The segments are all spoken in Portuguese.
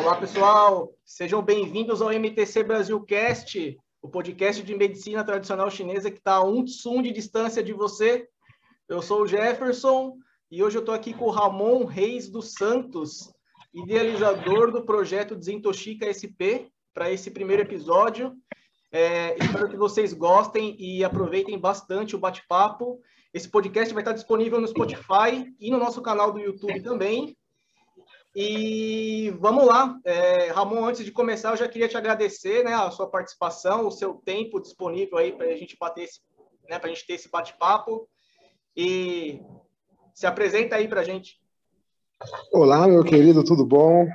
Olá, pessoal. Sejam bem-vindos ao MTC Brasil Cast, o podcast de medicina tradicional chinesa que está a um tsum de distância de você. Eu sou o Jefferson e hoje eu estou aqui com o Ramon Reis dos Santos, idealizador do projeto Desintoxica SP, para esse primeiro episódio. É, espero que vocês gostem e aproveitem bastante o bate-papo. Esse podcast vai estar disponível no Spotify e no nosso canal do YouTube também. E vamos lá, é, Ramon, antes de começar, eu já queria te agradecer né, a sua participação, o seu tempo disponível aí para a gente bater esse, né, para a gente ter esse bate-papo. E se apresenta aí para a gente. Olá, meu querido, tudo bom?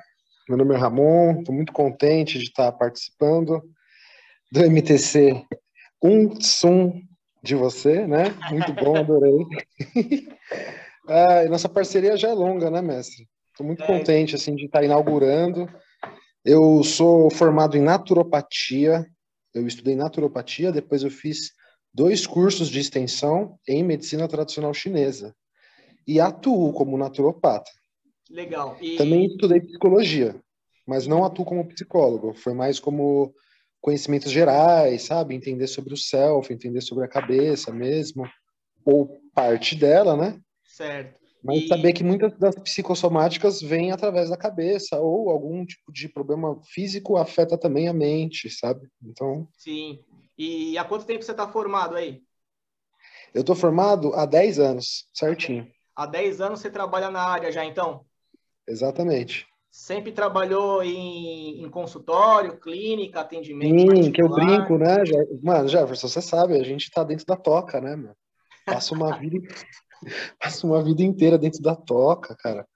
Meu nome é Ramon, estou muito contente de estar participando do MTC Um Sum de você, né? Muito bom, adorei. ah, nossa parceria já é longa, né, mestre? Estou muito é. contente assim de estar inaugurando. Eu sou formado em naturopatia. Eu estudei naturopatia, depois eu fiz dois cursos de extensão em medicina tradicional chinesa e atuo como naturopata. Legal. E... Também estudei psicologia, mas não atuo como psicólogo. Foi mais como conhecimentos gerais, sabe? Entender sobre o self, entender sobre a cabeça mesmo, ou parte dela, né? Certo. Mas e... saber que muitas das psicossomáticas vêm através da cabeça, ou algum tipo de problema físico afeta também a mente, sabe? Então. Sim. E há quanto tempo você está formado aí? Eu estou formado há 10 anos, certinho. Há 10 anos você trabalha na área já, então? Exatamente. Sempre trabalhou em, em consultório, clínica, atendimento Sim, particular. que eu brinco, né? Mano, Jefferson, você sabe, a gente tá dentro da toca, né, mano? Passa uma vida, passa uma vida inteira dentro da toca, cara.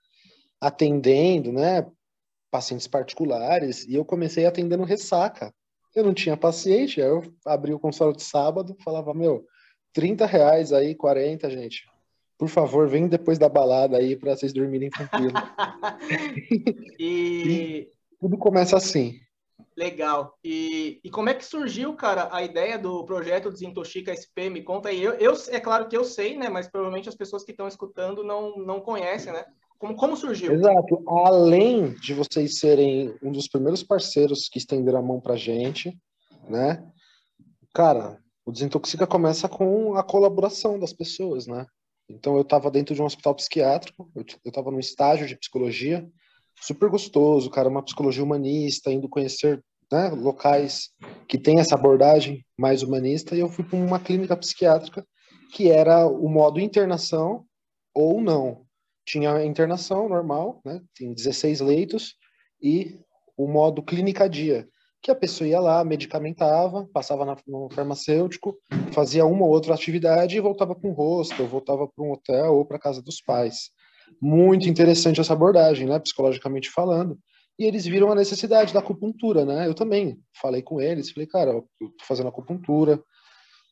Atendendo, né? Pacientes particulares. E eu comecei atendendo ressaca. Eu não tinha paciente, aí eu abri o consultório de sábado, falava, meu, 30 reais aí, 40, gente por favor, vem depois da balada aí para vocês dormirem tranquilo. e... e... tudo começa assim. Legal. E, e como é que surgiu, cara, a ideia do projeto Desintoxica SP? Me conta aí. Eu, eu, é claro que eu sei, né? Mas provavelmente as pessoas que estão escutando não, não conhecem, né? Como, como surgiu? Exato. Além de vocês serem um dos primeiros parceiros que estenderam a mão pra gente, né? Cara, o Desintoxica começa com a colaboração das pessoas, né? Então eu estava dentro de um hospital psiquiátrico, eu estava num estágio de psicologia, super gostoso, cara, uma psicologia humanista, indo conhecer né, locais que tem essa abordagem mais humanista, e eu fui para uma clínica psiquiátrica que era o modo internação ou não. Tinha internação normal, né, tem 16 leitos, e o modo clínica dia, que a pessoa ia lá, medicamentava, passava na, no farmacêutico, fazia uma ou outra atividade e voltava para um hostel, voltava para um hotel ou para casa dos pais. Muito interessante essa abordagem, né, psicologicamente falando. E eles viram a necessidade da acupuntura, né? Eu também falei com eles, falei, cara, eu tô fazendo acupuntura,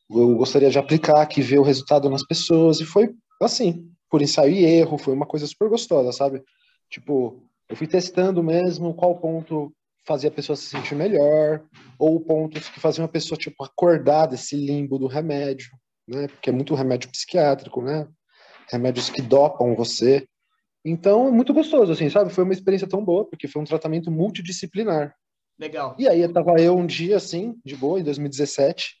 eu gostaria de aplicar aqui, ver o resultado nas pessoas, e foi assim, por ensaio e erro, foi uma coisa super gostosa, sabe? Tipo, eu fui testando mesmo qual ponto fazia a pessoa se sentir melhor, ou pontos que faziam a pessoa, tipo, acordar desse limbo do remédio, né? Porque é muito remédio psiquiátrico, né? Remédios que dopam você. Então, é muito gostoso, assim, sabe? Foi uma experiência tão boa, porque foi um tratamento multidisciplinar. Legal. E aí, eu tava eu um dia, assim, de boa, em 2017,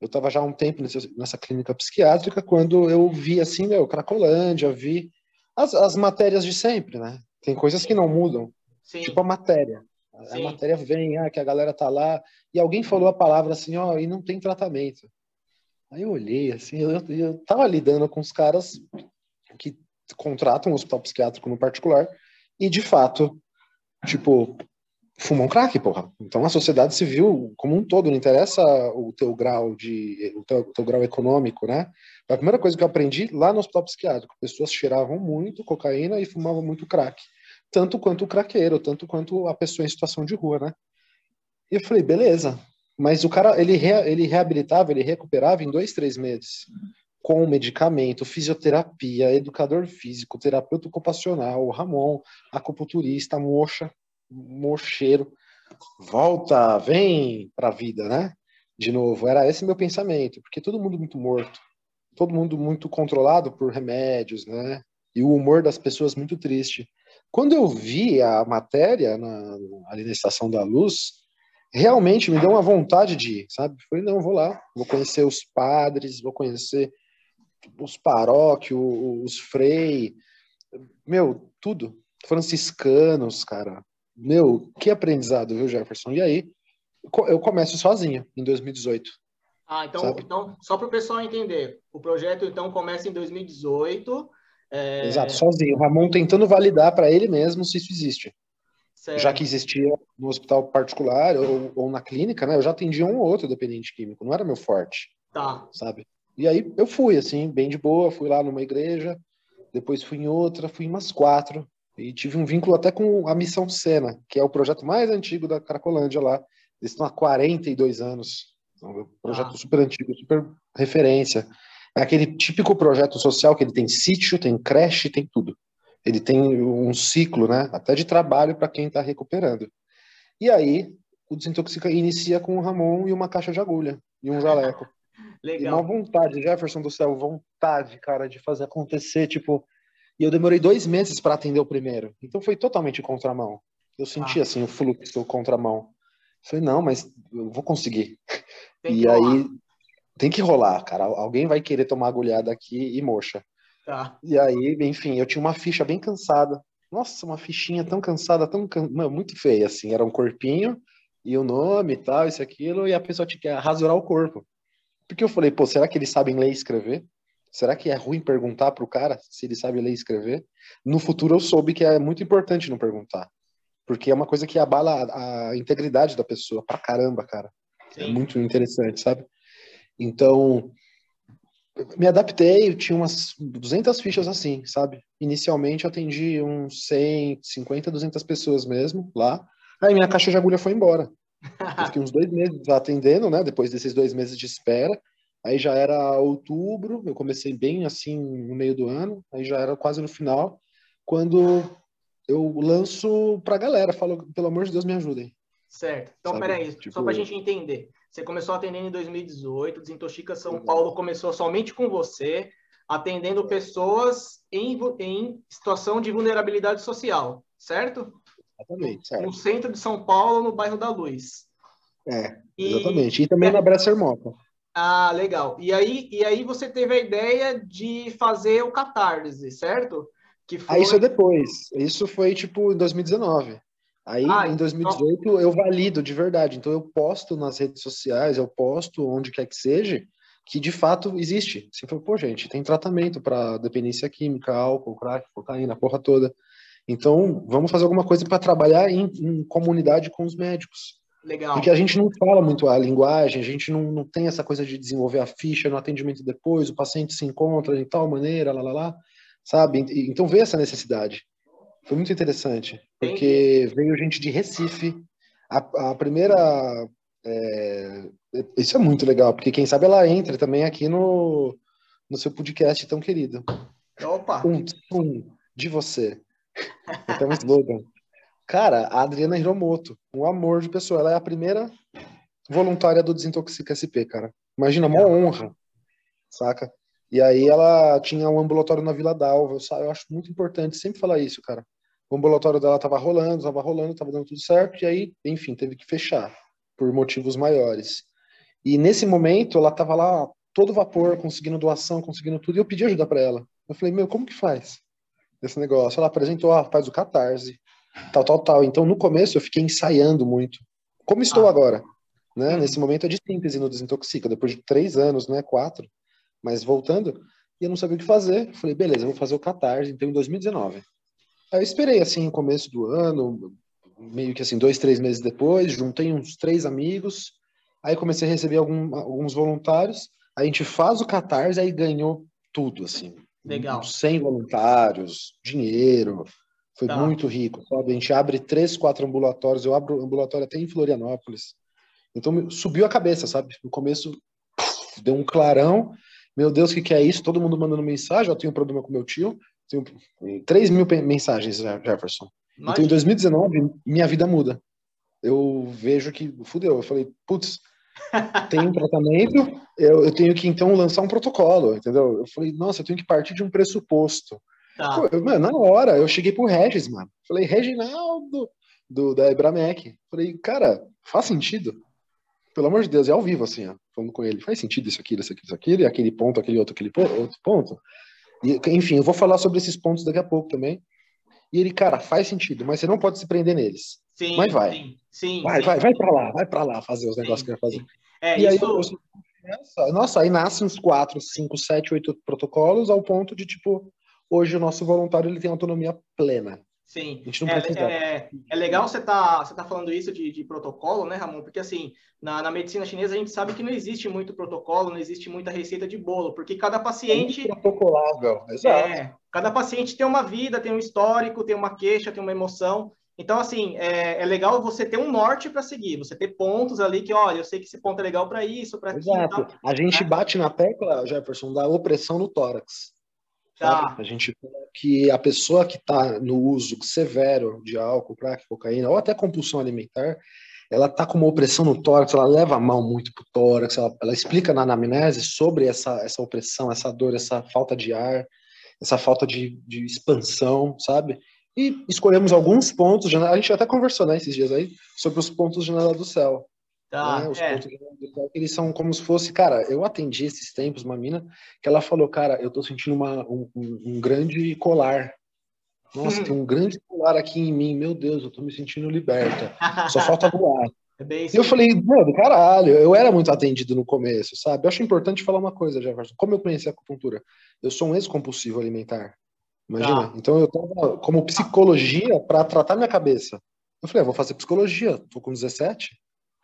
eu tava já há um tempo nessa, nessa clínica psiquiátrica, quando eu vi, assim, meu, Cracolândia, vi as, as matérias de sempre, né? Tem coisas que não mudam. Sim. Tipo a matéria. Sim. A matéria vem, ah, que a galera tá lá, e alguém falou a palavra assim, ó, e não tem tratamento. Aí eu olhei, assim, eu, eu tava lidando com os caras que contratam um hospital psiquiátrico no particular, e de fato, tipo, fumam crack, porra. Então a sociedade civil, como um todo, não interessa o teu grau de, o teu, teu grau econômico, né? A primeira coisa que eu aprendi lá no hospital psiquiátrico, pessoas cheiravam muito cocaína e fumavam muito crack tanto quanto o craqueiro, tanto quanto a pessoa em situação de rua, né? E eu falei, beleza. Mas o cara, ele, re, ele reabilitava, ele recuperava em dois, três meses. Com medicamento, fisioterapia, educador físico, terapeuta ocupacional, Ramon, acupunturista, mocha, mocheiro. Volta, vem pra vida, né? De novo, era esse meu pensamento, porque todo mundo muito morto, todo mundo muito controlado por remédios, né? E o humor das pessoas muito triste. Quando eu vi a matéria na, ali na Estação da Luz, realmente me deu uma vontade de ir, sabe? Falei, não, vou lá, vou conhecer os padres, vou conhecer os paróquios, os frei, meu, tudo. Franciscanos, cara. Meu, que aprendizado, viu, Jefferson? E aí, eu começo sozinho, em 2018. Ah, então, então só para o pessoal entender, o projeto então começa em 2018. É... Exato, sozinho. O Ramon tentando validar para ele mesmo se isso existe. Certo. Já que existia no hospital particular ou, ou, na clínica, né? Eu já atendia um ou outro dependente químico, não era meu forte. Tá. Sabe? E aí eu fui, assim, bem de boa, fui lá numa igreja, depois fui em outra, fui em umas quatro, e tive um vínculo até com a Missão Sena, que é o projeto mais antigo da Cracolândia lá. Eles estão há 42 anos. Então, é um projeto ah. super antigo, super referência. É aquele típico projeto social que ele tem sítio, tem creche, tem tudo. Ele tem um ciclo, né? Até de trabalho para quem está recuperando. E aí, o Desintoxica inicia com o Ramon e uma caixa de agulha e um jaleco. Legal. E uma vontade, Jefferson do céu, vontade, cara, de fazer acontecer, tipo. E eu demorei dois meses para atender o primeiro. Então foi totalmente contramão. Eu senti, ah. assim, o fluxo contramão. Falei, não, mas eu vou conseguir. Tem e aí rolar. tem que rolar, cara. Alguém vai querer tomar agulhada aqui e moxa. Tá. E aí, enfim, eu tinha uma ficha bem cansada. Nossa, uma fichinha tão cansada, tão can... muito feia, assim. Era um corpinho e o nome e tal, isso aquilo, e a pessoa tinha que rasurar o corpo. Porque eu falei, pô, será que eles sabem ler e escrever? Será que é ruim perguntar pro cara se ele sabe ler e escrever? No futuro eu soube que é muito importante não perguntar. Porque é uma coisa que abala a, a integridade da pessoa pra caramba, cara. É Sim. É muito interessante, sabe? Então, me adaptei, eu tinha umas 200 fichas assim, sabe? Inicialmente eu atendi uns 100, 50, 200 pessoas mesmo lá. Aí minha caixa de agulha foi embora. Eu fiquei uns dois meses atendendo, né? Depois desses dois meses de espera. Aí já era outubro, eu comecei bem assim no meio do ano, aí já era quase no final, quando eu lanço pra galera, falo, pelo amor de Deus, me ajudem. Certo. Então, Sabe? peraí, tipo... só pra gente entender. Você começou atendendo em 2018, Desintoxica São uhum. Paulo começou somente com você, atendendo pessoas em, em situação de vulnerabilidade social, certo? Exatamente, certo. No centro de São Paulo, no bairro da Luz. É, exatamente. E, e também é... na Bresser Moca. Ah, legal. E aí, e aí você teve a ideia de fazer o Catarse, certo? Que foi... Ah, isso é depois. Isso foi, tipo, em 2019. Aí, ah, em 2018, então... eu valido de verdade. Então, eu posto nas redes sociais, eu posto onde quer que seja, que de fato existe. Você falou, pô, gente, tem tratamento para dependência química, álcool, crack, cocaína, a porra toda. Então, vamos fazer alguma coisa para trabalhar em, em, comunidade com os médicos. Legal. Porque a gente não fala muito a linguagem, a gente não, não tem essa coisa de desenvolver a ficha no atendimento depois, o paciente se encontra de tal maneira, lá, lá, lá, sabe? Então, veio essa necessidade. Foi muito interessante, porque veio gente de Recife. A, a primeira. É, isso é muito legal, porque quem sabe ela entra também aqui no, no seu podcast tão querido. Opa! Um, um de você. Então, slogan. Cara, a Adriana Hiromoto, um amor de pessoa. Ela é a primeira voluntária do Desintoxica SP, cara. Imagina, uma honra, saca? E aí ela tinha um ambulatório na Vila Dalva. Eu acho muito importante sempre falar isso, cara. O ambulatório dela tava rolando, tava rolando, tava dando tudo certo, e aí, enfim, teve que fechar por motivos maiores. E nesse momento, ela tava lá todo vapor, conseguindo doação, conseguindo tudo, e eu pedi ajuda para ela. Eu falei, meu, como que faz? esse negócio. Ela apresentou, ah, faz o catarse, tal, tal, tal. Então, no começo, eu fiquei ensaiando muito. Como estou ah. agora? Né? Uhum. Nesse momento é de síntese no Desintoxica, depois de três anos, né? Quatro. Mas voltando, e eu não sabia o que fazer. Falei, beleza, eu vou fazer o catarse, então, em 2019. Aí eu esperei, assim, no começo do ano, meio que assim, dois, três meses depois, juntei uns três amigos, aí comecei a receber algum, alguns voluntários, a gente faz o catarse, aí ganhou tudo, assim. Legal. 100 voluntários, dinheiro. Foi tá. muito rico, sabe? A gente abre três, quatro ambulatórios. Eu abro ambulatório até em Florianópolis. Então subiu a cabeça, sabe? No começo deu um clarão. Meu Deus, o que, que é isso? Todo mundo mandando mensagem. Eu tenho um problema com meu tio. Tenho 3 mil mensagens, Jefferson. Mas... Então em 2019, minha vida muda. Eu vejo que fudeu. Eu falei, putz, tem um tratamento, eu, eu, tenho que então lançar um protocolo, entendeu? Eu falei, nossa, eu tenho que partir de um pressuposto. Tá. Pô, mano, na hora, eu cheguei pro Regis, mano. Falei, Reginaldo, do, da Ebramec. Falei, cara, faz sentido? Pelo amor de Deus, é ao vivo, assim, ó, falando com ele. Faz sentido isso aqui, isso aqui, isso aqui, aquele ponto, aquele outro, aquele outro ponto. E, enfim, eu vou falar sobre esses pontos daqui a pouco também. E ele, cara, faz sentido, mas você não pode se prender neles. Sim, mas vai. Sim, sim. Vai, sim. vai, vai pra lá, vai pra lá fazer os negócios que vai fazer. É, e isso... aí, eu, nossa, aí nascem uns 4, 5, 7, 8 protocolos ao ponto de, tipo, hoje o nosso voluntário ele tem autonomia plena. Sim. É, é, é, legal você tá, você tá falando isso de, de protocolo, né, Ramon? Porque, assim, na, na, medicina chinesa a gente sabe que não existe muito protocolo, não existe muita receita de bolo, porque cada paciente... É protocolável, exato. É, cada paciente tem uma vida, tem um histórico, tem uma queixa, tem uma emoção. Então, assim, é, é legal você ter um norte para seguir, você ter pontos ali que, olha, eu sei que esse ponto é legal para isso, para aquilo. Exato. A gente né? bate na tecla, Jefferson, da opressão no tórax. Tá. A gente que a pessoa que está no uso severo de álcool, crack, cocaína, ou até compulsão alimentar, ela está com uma opressão no tórax, ela leva a mão muito para o tórax, ela, ela, explica na anamnese sobre essa, essa opressão, essa dor, essa falta de ar, essa falta de, de expansão, sabe? E escolhemos alguns pontos, a gente até conversou né, esses dias aí, sobre os pontos de janela do céu. Tá, né? Os é. eles são como se fosse, cara, eu atendi esses tempos uma mina que ela falou, cara, eu tô sentindo uma, um, um grande colar. Nossa, hum. tem um grande colar aqui em mim, meu Deus, eu tô me sentindo liberta. Só falta voar. É e eu falei, mano, caralho, eu era muito atendido no começo, sabe? Eu acho importante falar uma coisa, Jefferson. Como eu conheci a acupuntura? Eu sou um ex-compulsivo alimentar. Imagina? Tá. Então eu tava como psicologia para tratar minha cabeça. Eu falei, ah, vou fazer psicologia, tô com 17.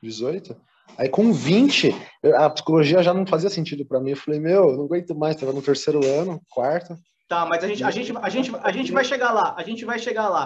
18. Aí com 20, a psicologia já não fazia sentido para mim. Eu falei, meu, não aguento mais, tava no terceiro ano, quarto. Tá, mas a gente, a gente, a gente, a gente vai chegar lá, a gente vai chegar lá.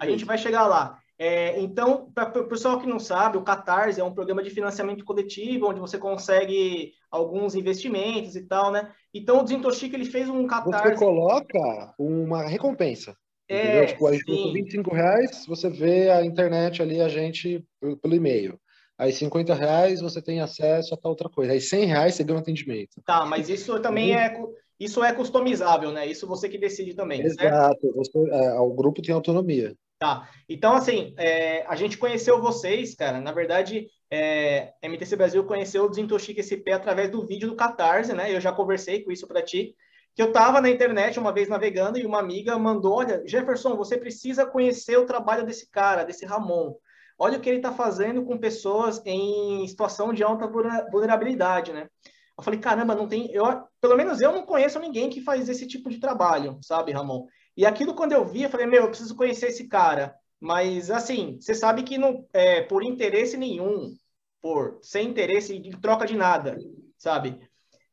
A gente vai chegar lá. É, então, para o pessoal que não sabe, o Catarse é um programa de financiamento coletivo, onde você consegue alguns investimentos e tal, né? Então, o Desintoxica, ele fez um Catarse... Você coloca uma recompensa. É, tipo, a gente 25 reais, você vê a internet ali, a gente, pelo e-mail. Aí 50 reais você tem acesso a tal outra coisa. Aí 100 reais você ganha um atendimento. Tá, mas isso também é isso é customizável, né? Isso você que decide também. Exato. Você, é, o grupo tem autonomia. Tá. Então, assim, é, a gente conheceu vocês, cara. Na verdade, é, MTC Brasil conheceu o Desintoxica SP através do vídeo do Catarse, né? Eu já conversei com isso para ti. Que eu estava na internet uma vez navegando e uma amiga mandou: Olha, Jefferson, você precisa conhecer o trabalho desse cara, desse Ramon. Olha o que ele está fazendo com pessoas em situação de alta vulnerabilidade, né? Eu falei, caramba, não tem. Eu, pelo menos eu não conheço ninguém que faz esse tipo de trabalho, sabe, Ramon? E aquilo, quando eu vi, eu falei, meu, eu preciso conhecer esse cara. Mas, assim, você sabe que não, é, por interesse nenhum, por sem interesse de troca de nada, sabe?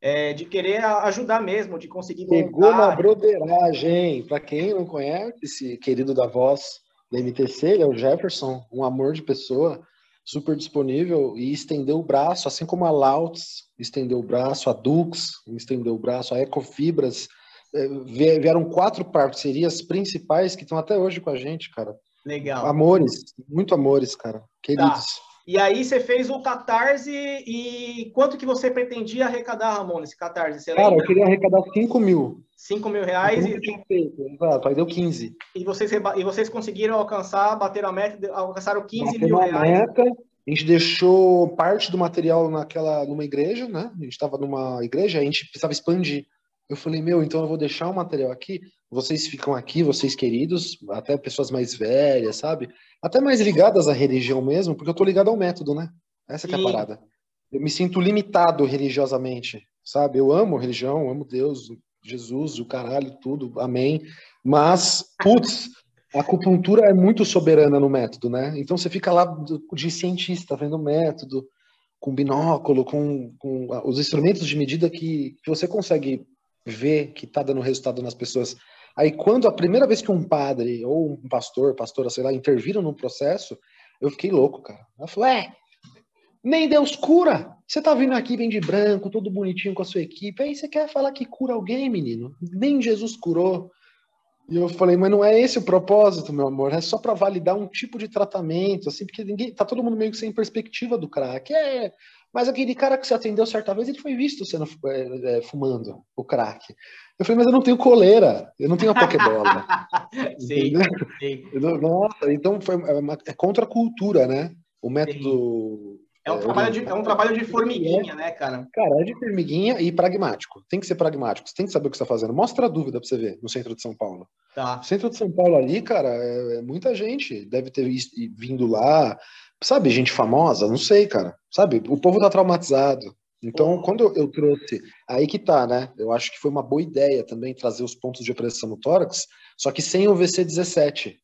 É, de querer ajudar mesmo, de conseguir. Pegou uma broderagem. Para quem não conhece esse querido da voz, da MTC, ele é o Jefferson, um amor de pessoa, super disponível e estendeu o braço, assim como a Lauts estendeu o braço, a Dux estendeu o braço, a Ecofibras. É, vieram quatro parcerias principais que estão até hoje com a gente, cara. Legal. Amores, muito amores, cara. Queridos. Tá. E aí você fez o Catarse e quanto que você pretendia arrecadar, Ramon, nesse Catarse? Você Cara, lembra? eu queria arrecadar 5 mil. 5 mil reais e... Feito, exato, aí deu 15. E vocês, e vocês conseguiram alcançar, bater a meta, alcançaram 15 Bateu mil reais. Meta, a gente deixou parte do material naquela, numa igreja, né? A gente estava numa igreja, a gente precisava expandir. Eu falei, meu, então eu vou deixar o material aqui, vocês ficam aqui, vocês queridos, até pessoas mais velhas, sabe? Até mais ligadas à religião mesmo, porque eu tô ligado ao método, né? Essa que é a parada. Eu me sinto limitado religiosamente, sabe? Eu amo religião, amo Deus, Jesus, o caralho, tudo, amém. Mas, putz, a acupuntura é muito soberana no método, né? Então você fica lá de cientista, vendo o método, com binóculo, com, com os instrumentos de medida que, que você consegue ver que está dando resultado nas pessoas. Aí, quando a primeira vez que um padre ou um pastor, pastora, sei lá, interviram no processo, eu fiquei louco, cara. Eu falei, é, nem Deus cura. Você tá vindo aqui, vem de branco, todo bonitinho com a sua equipe. Aí você quer falar que cura alguém, menino? Nem Jesus curou. E eu falei, mas não é esse o propósito, meu amor. É só para validar um tipo de tratamento, assim, porque ninguém, tá todo mundo meio que sem perspectiva do crack. É Mas aquele cara que você atendeu certa vez, ele foi visto sendo é, é, fumando o crack. Eu falei, mas eu não tenho coleira, eu não tenho a pokebola. sim, sim. Nossa, então foi, é, uma, é contra a cultura, né? O método é um, é, trabalho de, é um trabalho de formiguinha, né, cara? Cara, é de formiguinha e pragmático. Tem que ser pragmático. Você tem que saber o que você está fazendo. Mostra a dúvida para você ver no centro de São Paulo. Tá. No centro de São Paulo ali, cara, é, é muita gente deve ter vindo lá. Sabe, gente famosa? Não sei, cara. Sabe, o povo tá traumatizado. Então, quando eu trouxe, aí que tá, né? Eu acho que foi uma boa ideia também trazer os pontos de opressão no tórax, só que sem o VC17.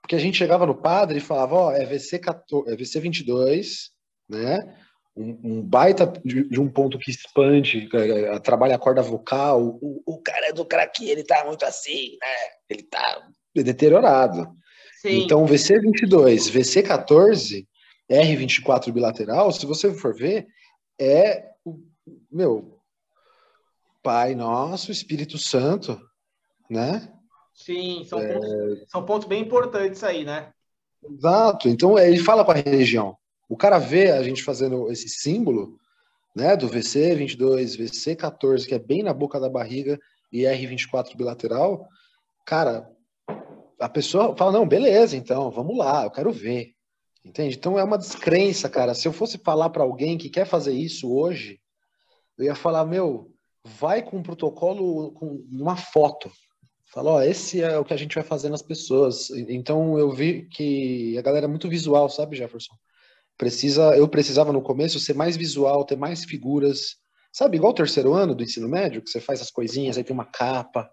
Porque a gente chegava no padre e falava, ó, oh, é VC, 14, é VC 22, né? Um, um baita de, de, um ponto que expande, é, trabalha a corda vocal. O, o cara do craque, ele tá muito assim, né? Ele tá deteriorado. Sim. Então, VC22, VC14, R24 bilateral, se você for ver, é o meu Pai Nosso, Espírito Santo, né? Sim, são, é... pontos, são pontos bem importantes aí, né? Exato. Então, ele fala com a religião. O cara vê a gente fazendo esse símbolo, né, do VC 22, VC 14, que é bem na boca da barriga, e R24 bilateral, cara, a pessoa fala, não, beleza, então, vamos lá, eu quero ver. Entende? Então é uma descrença, cara. Se eu fosse falar para alguém que quer fazer isso hoje, eu ia falar, meu, vai com um protocolo, com uma foto. Fala, ó, esse é o que a gente vai fazer nas pessoas. Então eu vi que a galera é muito visual, sabe, Jefferson? Precisa, eu precisava no começo ser mais visual, ter mais figuras. Sabe, igual o terceiro ano do ensino médio, que você faz as coisinhas, aí tem uma capa.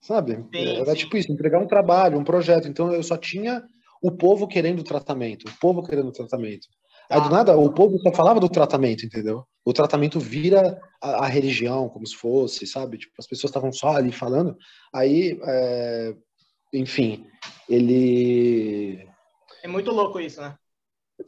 Sabe? Sim, Era sim. tipo isso, entregar um trabalho, um projeto. Então eu só tinha o povo querendo tratamento, o povo querendo tratamento. Aí do tá. nada, o povo só falava do tratamento, entendeu? O tratamento vira a, a religião, como se fosse, sabe? Tipo, as pessoas estavam só ali falando. Aí, é... enfim, ele. É muito louco isso, né?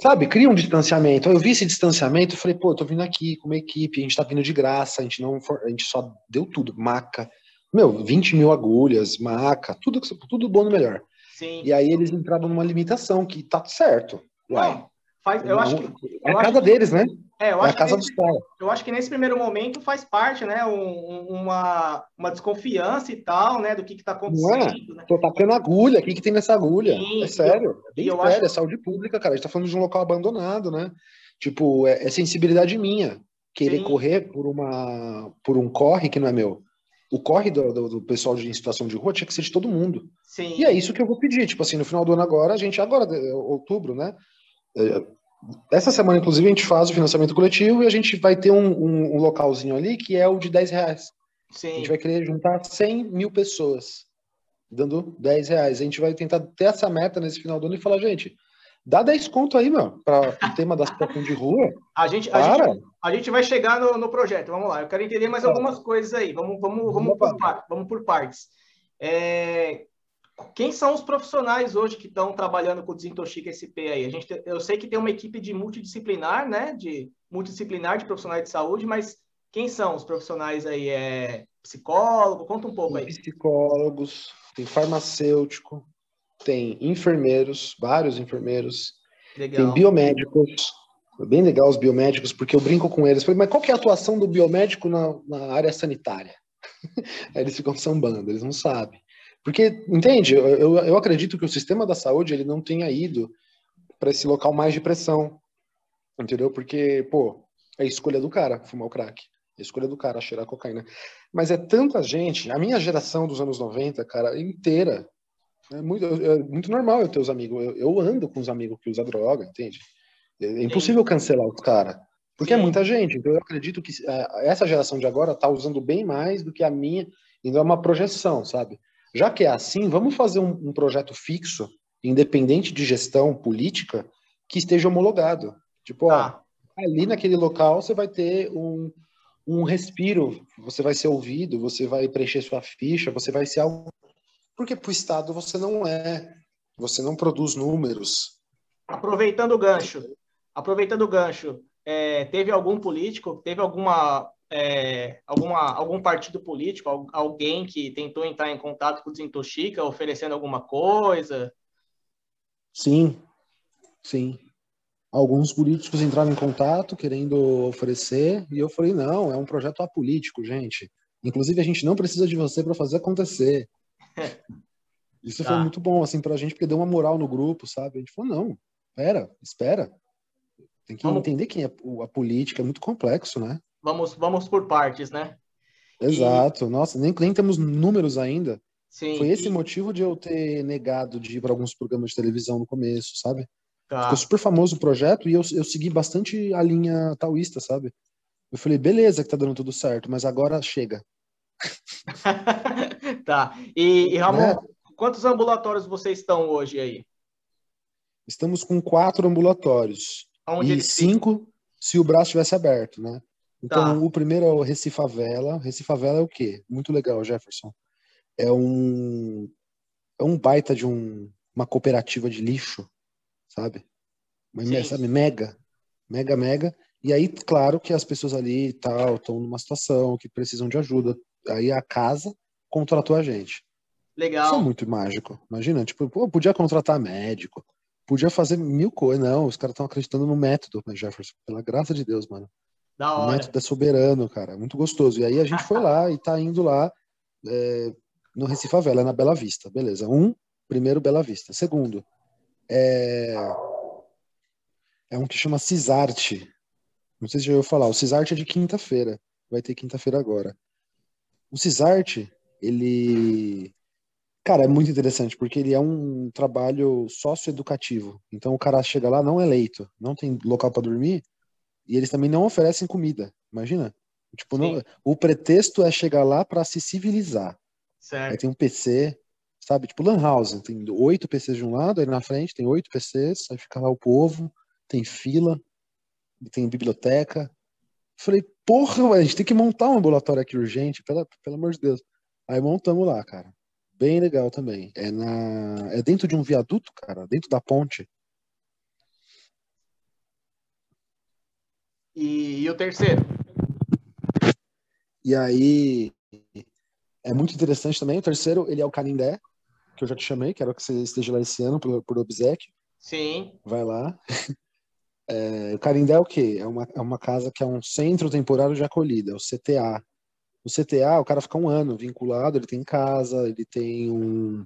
Sabe, cria um distanciamento. Eu vi esse distanciamento e falei, pô, eu tô vindo aqui com uma equipe, a gente tá vindo de graça, a gente não a gente só deu tudo, maca. Meu, 20 mil agulhas, maca, tudo, tudo bom no melhor. Sim. E aí eles entraram numa limitação que tá certo. Uai. Não, faz, eu não, acho que. É a casa que, deles, né? É, eu é acho a casa que nesse, dos caras. Eu acho que nesse primeiro momento faz parte, né? Um, uma, uma desconfiança e tal, né? Do que, que tá acontecendo. Não é? Né? Tô tacando agulha, o que, que tem nessa agulha? Sim, é sério. É bem sério, acho... é saúde pública, cara. A gente tá falando de um local abandonado, né? Tipo, é, é sensibilidade minha. Querer Sim. correr por, uma, por um corre que não é meu. O corre do, do, do, pessoal de, em situação de rua tinha que ser de todo mundo. Sim. E é isso que eu vou pedir. Tipo assim, no final do ano agora, a gente, agora, outubro, né? Essa semana, inclusive, a gente faz o financiamento coletivo e a gente vai ter um, um, um localzinho ali que é o de 10 reais. Sim. A gente vai querer juntar 100 mil pessoas, dando 10 reais. A gente vai tentar ter essa meta nesse final do ano e falar, gente, dá 10 conto aí, meu, para o tema das situação de rua. A gente, a gente, a gente vai chegar no, no projeto, vamos lá. Eu quero entender mais algumas coisas aí. Vamos, vamos, vamos, por, vamos por partes. É, quem são os profissionais hoje que estão trabalhando com o Desintoxica SP aí? A gente, eu sei que tem uma equipe de multidisciplinar, né? De multidisciplinar de profissionais de saúde, mas quem são os profissionais aí? É psicólogo? Conta um pouco tem aí. Psicólogos, tem farmacêutico, tem enfermeiros, vários enfermeiros, legal. tem biomédicos. Bem legal os biomédicos, porque eu brinco com eles. Mas qual que é a atuação do biomédico na, na área sanitária? Aí eles ficam sambando, eles não sabem. Porque, entende, eu, eu acredito que o sistema da saúde ele não tenha ido para esse local mais de pressão, entendeu? Porque, pô, é a escolha do cara fumar o crack, é a escolha do cara cheirar cocaína. Mas é tanta gente, a minha geração dos anos 90, cara, inteira, é muito, é muito normal eu ter os amigos, eu, eu ando com os amigos que usam droga, entende? É impossível cancelar os caras. Porque é Sim. é muita gente. Então eu acredito que é, essa geração de agora está usando bem mais do que a minha, e não é uma projeção, sabe? Já que é assim, vamos fazer um, um projeto fixo, independente de gestão política, que esteja homologado. Tipo, ah. ó, ali naquele local você vai ter um, um respiro, você vai ser ouvido, você vai preencher sua ficha, você vai ser algo. Porque para o Estado você não é, você não produz números. Aproveitando o gancho, aproveitando o gancho, é, teve algum político, teve alguma é, alguma, algum partido político, alguém que tentou entrar em contato com o Desintoxica, oferecendo alguma coisa? Sim, sim. alguns políticos entraram em contato querendo oferecer, e eu falei: não, é um projeto apolítico, gente. Inclusive, a gente não precisa de você para fazer acontecer. Isso tá. foi muito bom, assim, pra gente, porque deu uma moral no grupo, sabe? A gente falou: não, espera, espera. Tem que vamos... entender quem é a política, é muito complexo, né? Vamos, vamos por partes, né? Exato. E... Nossa, nem, nem temos números ainda. Sim, Foi esse e... motivo de eu ter negado de ir para alguns programas de televisão no começo, sabe? Tá. Ficou super famoso o projeto e eu, eu segui bastante a linha taoísta, sabe? Eu falei, beleza que tá dando tudo certo, mas agora chega. tá. E, e Ramon, é. quantos ambulatórios vocês estão hoje aí? Estamos com quatro ambulatórios. E cinco ficam? se o braço tivesse aberto, né? Então, tá. o primeiro é o Recifavela. Recifavela é o quê? Muito legal, Jefferson. É um, é um baita de um, uma cooperativa de lixo sabe? Uma, sabe? Mega, mega, mega. E aí, claro que as pessoas ali tal estão numa situação que precisam de ajuda. Aí a casa contratou a gente. Legal. Isso é muito mágico. Imagina, tipo, pô, podia contratar médico, podia fazer mil coisas. Não, os caras estão acreditando no método, né, Jefferson? Pela graça de Deus, mano. Da hora. O método é soberano, cara. Muito gostoso. E aí a gente foi lá e tá indo lá é, no Recife Favela, na Bela Vista. Beleza. Um, primeiro, Bela Vista. Segundo, é, é um que chama Cisarte. Não sei se já ouviu falar. O Cisarte é de quinta-feira. Vai ter quinta-feira agora. O Cisarte, ele. Cara, é muito interessante, porque ele é um trabalho socioeducativo. Então o cara chega lá, não é leito, não tem local para dormir, e eles também não oferecem comida. Imagina? Tipo, não, o pretexto é chegar lá para se civilizar. Certo. Aí tem um PC, sabe? Tipo Lan House, tem oito PCs de um lado, aí na frente tem oito PCs, aí fica lá o povo, tem fila, tem biblioteca. Falei, porra, a gente tem que montar um ambulatório aqui urgente, pela, pelo amor de Deus. Aí montamos lá, cara. Bem legal também. É, na, é dentro de um viaduto, cara, dentro da ponte. E, e o terceiro? E aí, é muito interessante também. O terceiro, ele é o Canindé, que eu já te chamei, quero que você esteja lá esse ano por, por obsequio. Sim. Vai lá. É, o Carindé é o quê? É uma, é uma casa que é um centro temporário de acolhida, é o CTA. O CTA, o cara fica um ano vinculado, ele tem casa, ele tem um,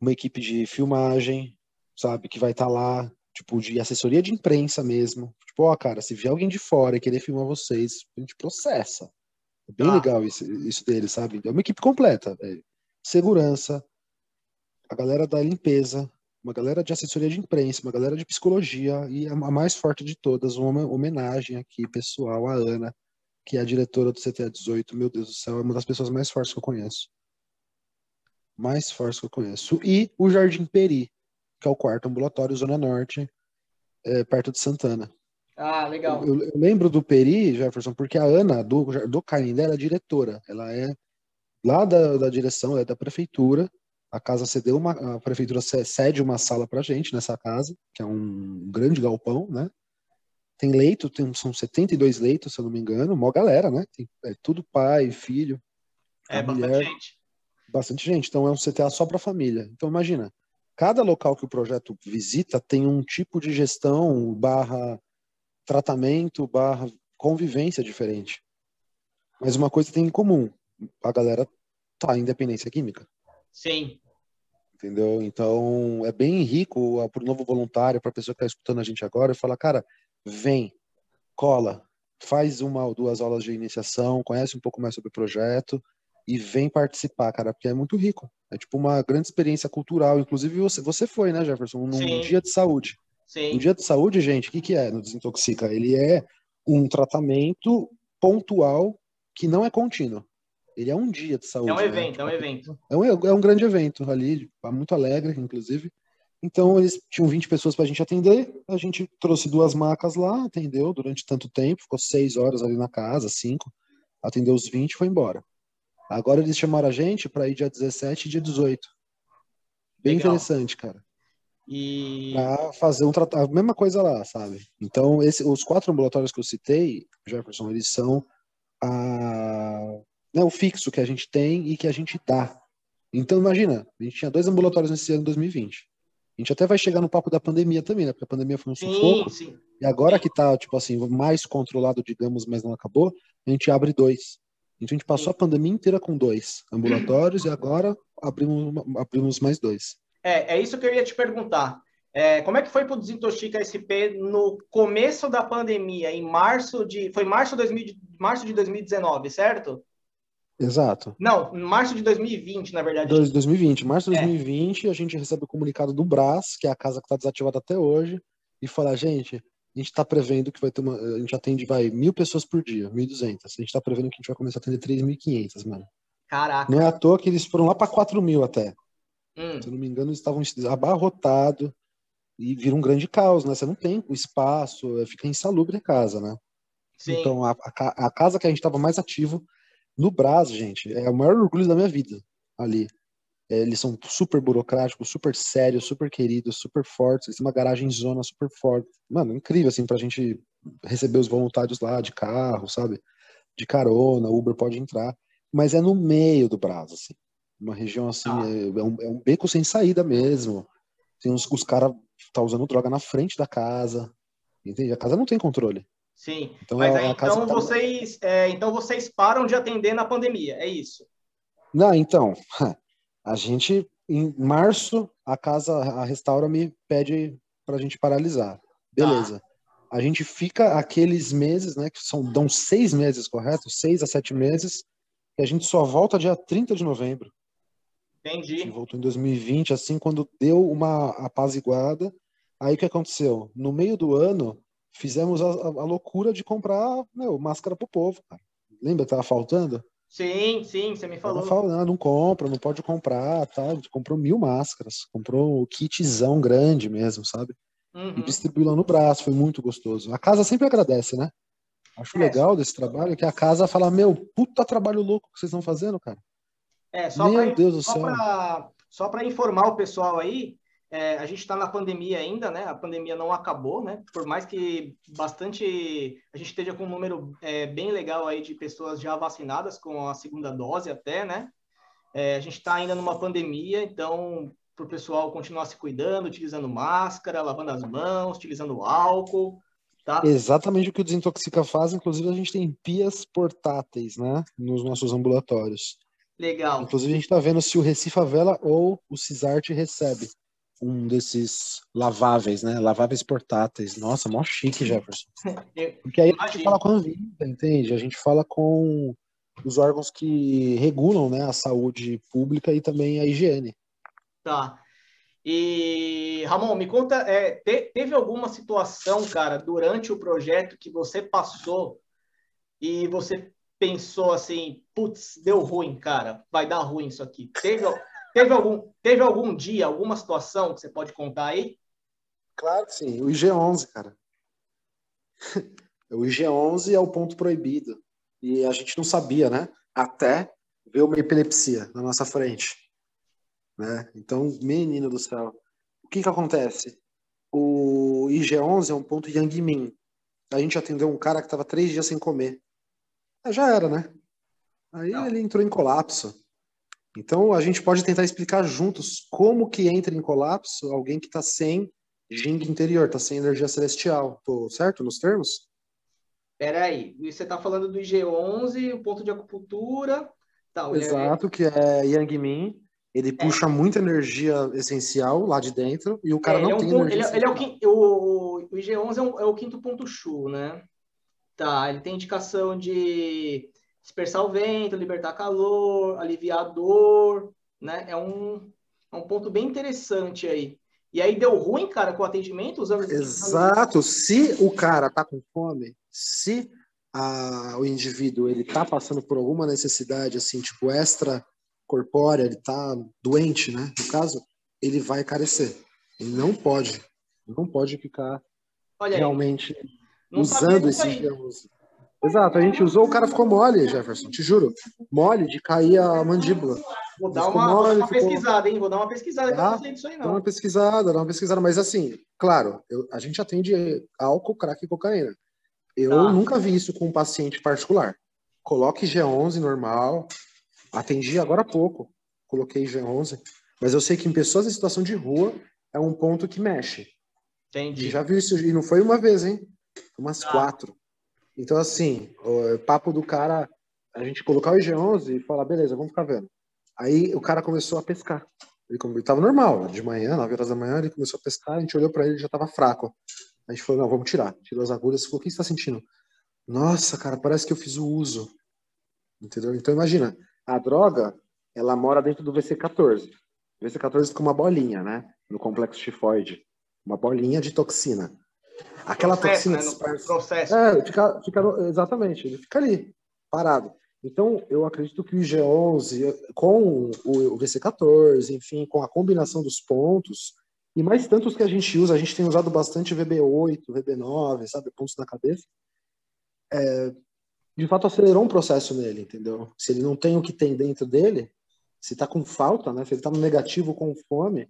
uma equipe de filmagem, sabe, que vai estar tá lá, tipo, de assessoria de imprensa mesmo. Tipo, ó, cara, se vier alguém de fora e querer filmar vocês, a gente processa. É bem ah. legal isso, isso dele, sabe? É uma equipe completa. É, segurança, a galera da limpeza, uma galera de assessoria de imprensa, uma galera de psicologia e a mais forte de todas, uma homenagem aqui pessoal à Ana, que é a diretora do CTA 18. Meu Deus do céu, é uma das pessoas mais fortes que eu conheço. Mais fortes que eu conheço. E o Jardim Peri, que é o quarto ambulatório, Zona Norte, é, perto de Santana. Ah, legal. Eu, eu, lembro do Peri, Jefferson, porque a Ana, do, do Canindé, ela é diretora. Ela é lá da, da direção, ela é da prefeitura, a casa cedeu uma, a prefeitura cede uma sala para gente nessa casa, que é um grande galpão, né? Tem leito, tem, são 72 leitos, se eu não me engano, mó galera, né? Tem, é tudo pai, filho. É, mulher, bastante gente. Bastante gente, então é um CTA só para família. Então imagina, cada local que o projeto visita tem um tipo de gestão barra tratamento barra convivência diferente. Mas uma coisa tem em comum, a galera tá em dependência química. Sim. Entendeu? Então, é bem rico para o novo voluntário, para a pessoa que está escutando a gente agora, e fala, cara, vem, cola, faz uma ou duas aulas de iniciação, conhece um pouco mais sobre o projeto e vem participar, cara, porque é muito rico. É tipo uma grande experiência cultural. Inclusive, você, você foi, né, Jefferson, num Sim. dia de saúde. Sim. Um dia de saúde, gente, o que, que é no Desintoxica? Ele é um tratamento pontual que não é contínuo. Ele é um dia de saúde. É um né? evento, né? é um evento. É um, é um grande evento ali, muito alegre, inclusive. Então, eles tinham 20 pessoas para a gente atender. A gente trouxe duas macas lá, atendeu durante tanto tempo, ficou seis horas ali na casa, cinco. Atendeu os 20 e foi embora. Agora eles chamaram a gente para ir dia 17 e dia 18. Bem Legal. interessante, cara. E... Pra fazer um tratamento, a mesma coisa lá, sabe? Então, esse, os quatro ambulatórios que eu citei, Jefferson, eles são a né, o fixo que a gente tem e que a gente dá. Então, imagina, a gente tinha dois ambulatórios nesse ano 2020. A gente até vai chegar no papo da pandemia também, né? Porque a pandemia foi um sufoco. Sim, sim. E agora que tá, tipo assim, mais controlado, digamos, mas não acabou, a gente abre dois. Então a gente passou a pandemia inteira com dois ambulatórios e agora abrimos, abrimos mais dois. É, é isso que eu ia te perguntar. É, como é que foi para o Desintoxica SP no começo da pandemia, em março de. Foi março, 2000, março de 2019, certo? Exato. Não, março de 2020, na verdade. 2020. Março de 2020, é. a gente recebe o comunicado do Brás, que é a casa que está desativada até hoje, e fala, gente, a gente está prevendo que vai ter uma. A gente atende, vai, mil pessoas por dia, 1.200. A gente está prevendo que a gente vai começar a atender 3.500, mano. Caraca. Não é à toa que eles foram lá para 4 mil até. Hum. Se eu não me engano, eles estavam abarrotados e vira um grande caos, né? Você não tem o espaço, fica insalubre a casa, né? Sim. Então, a, a, a casa que a gente estava mais ativo no Brás, gente, é o maior orgulho da minha vida ali. É, eles são super burocráticos, super sérios, super queridos, super fortes. Eles têm uma garagem zona super forte. Mano, incrível, assim, pra gente receber os voluntários lá de carro, sabe? De carona, Uber pode entrar. Mas é no meio do Brás, assim. Uma região assim, ah. é, é, um, é, um, beco sem saída mesmo. Tem uns, os caras tá usando droga na frente da casa. Entende? A casa não tem controle. Sim, então, mas aí, então, tá... vocês, é, então vocês param de atender na pandemia, é isso? Não, então, a gente, em março, a casa, a Restaura me pede para a gente paralisar. Beleza. Ah. A gente fica aqueles meses, né, que são, dão seis meses, correto? Seis a sete meses, e a gente só volta dia 30 de novembro. Entendi. A gente voltou em 2020, assim, quando deu uma apaziguada. Aí o que aconteceu? No meio do ano, fizemos a, a, loucura de comprar meu, máscara pro povo, cara. Lembra que tava faltando? Sim, sim, você me falou. Falando, não compra, não pode comprar, tá? A gente comprou mil máscaras, comprou o kitzão grande mesmo, sabe? Uhum. E distribuiu lá no braço, foi muito gostoso. A casa sempre agradece, né? Acho é. legal desse trabalho que a casa fala, meu, puta trabalho louco que vocês estão fazendo, cara. É, só meu pra, Deus do céu. só para informar o pessoal aí, é, a gente está na pandemia ainda, né? A pandemia não acabou, né? Por mais que bastante a gente esteja com um número é, bem legal aí de pessoas já vacinadas com a segunda dose até, né? É, a gente está ainda numa pandemia, então para o pessoal continuar se cuidando, utilizando máscara, lavando as mãos, utilizando álcool, tá? Exatamente o que o Desintoxica faz, inclusive a gente tem pias portáteis, né? Nos nossos ambulatórios. Legal. Inclusive a gente está vendo se o Recifavela ou o Cisarte recebe um desses laváveis, né? Laváveis portáteis. Nossa, mó chique, Jefferson. Porque aí a gente fala com a vida, entende? A gente fala com os órgãos que regulam né, a saúde pública e também a higiene. Tá. E, Ramon, me conta, é, te, teve alguma situação, cara, durante o projeto que você passou e você pensou assim, putz, deu ruim, cara, vai dar ruim isso aqui. Teve, Teve algum, teve algum dia, alguma situação que você pode contar aí? Claro que sim. O IG-11, cara. o IG-11 é o ponto proibido. E a gente não sabia, né? Até ver uma epilepsia na nossa frente. Né? Então, menino do céu. O que que acontece? O IG-11 é um ponto Yang Min. A gente atendeu um cara que estava três dias sem comer. já era, né? Aí não. ele entrou em colapso. Então, a gente pode tentar explicar juntos como que entra em colapso alguém que está sem Jing interior, está sem energia celestial. Tô certo nos termos? Peraí, você está falando do IG11, o ponto de acupuntura. Tá, Exato, é... que é Yang Min. Ele é. puxa muita energia essencial lá de dentro e o cara é, não é um tem ponto, energia. Ele, é, ele é o, quinto, o, o IG11 é, um, é o quinto ponto Shu, né? Tá, ele tem indicação de dispersar o vento, libertar calor, aliviar a dor, né? É um, é um ponto bem interessante aí. E aí deu ruim, cara, com o atendimento? Usando... Exato. Se o cara tá com fome, se a, o indivíduo ele tá passando por alguma necessidade, assim, tipo, extra corpórea, ele tá doente, né? No caso, ele vai carecer. Ele não pode, não pode ficar Olha realmente aí, usando esse G11. Exato, a gente usou, o cara ficou mole, Jefferson, te juro. Mole de cair a mandíbula. Vou dar uma, mole, uma ficou... pesquisada, hein? Vou dar uma pesquisada que eu não sei disso aí, não. Dá uma pesquisada, dá uma pesquisada, mas assim, claro, eu, a gente atende álcool, crack e cocaína. Eu tá. nunca vi isso com um paciente particular. Coloque G11 normal. Atendi agora há pouco. Coloquei G11. Mas eu sei que em pessoas em situação de rua, é um ponto que mexe. Entendi. Já viu isso? E não foi uma vez, hein? Umas ah. quatro. Então, assim, o papo do cara, a gente colocar o IG11 e falar, beleza, vamos ficar vendo. Aí o cara começou a pescar. Ele, ele tava normal, de manhã, 9 horas da manhã, ele começou a pescar, a gente olhou para ele, ele já tava fraco. A gente falou, não, vamos tirar. Tirou as agulhas, falou, o que você tá sentindo? Nossa, cara, parece que eu fiz o uso. Entendeu? Então, imagina, a droga, ela mora dentro do VC14. O VC14 fica uma bolinha, né? No complexo tifoide. Uma bolinha de toxina. Aquela processo, toxina. Né? processo. É, fica, fica, exatamente, ele fica ali, parado. Então, eu acredito que o IG11, com o VC14, enfim, com a combinação dos pontos, e mais tantos que a gente usa, a gente tem usado bastante VB8, VB9, sabe, pontos na cabeça, é, de fato acelerou um processo nele, entendeu? Se ele não tem o que tem dentro dele, se está com falta, né, se ele está no negativo com fome,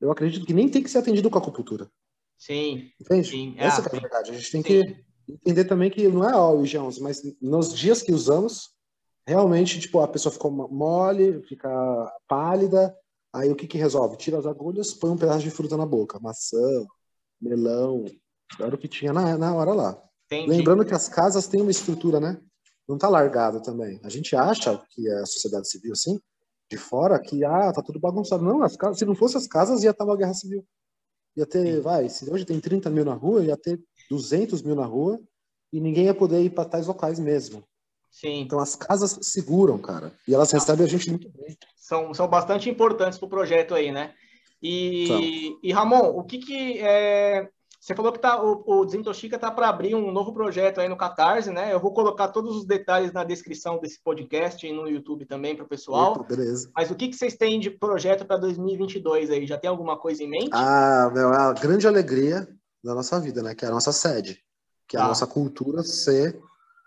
eu acredito que nem tem que ser atendido com acupuntura. Sim. Entende? Sim. Essa ah, é a verdade. A gente tem sim. que entender também que não é o IG11, mas nos dias que usamos, realmente, tipo, a pessoa ficou mole, fica pálida, aí o que que resolve? Tira as agulhas, põe um pedaço de fruta na boca, maçã, melão, era o que tinha na, na hora lá. Entendi. Lembrando que as casas têm uma estrutura, né? Não tá largado também. A gente acha que é a sociedade civil assim, de fora, que ah, tá tudo bagunçado. Não, as casas, se não fosse as casas, ia estar uma guerra civil. Ia ter, vai, se hoje tem 30 mil na rua, ia ter 200 mil na rua e ninguém ia poder ir para tais locais mesmo. Sim. Então as casas seguram, cara. E elas recebem a gente muito bem. São, são bastante importantes para o projeto aí, né? E, e Ramon, o que que é, você falou que tá, o, o Desintoxica está para abrir um novo projeto aí no Catarse, né? Eu vou colocar todos os detalhes na descrição desse podcast e no YouTube também para o pessoal. Opa, beleza. Mas o que, que vocês têm de projeto para 2022 aí? Já tem alguma coisa em mente? Ah, meu, é a grande alegria da nossa vida, né? Que é a nossa sede. Que é a tá. nossa cultura ser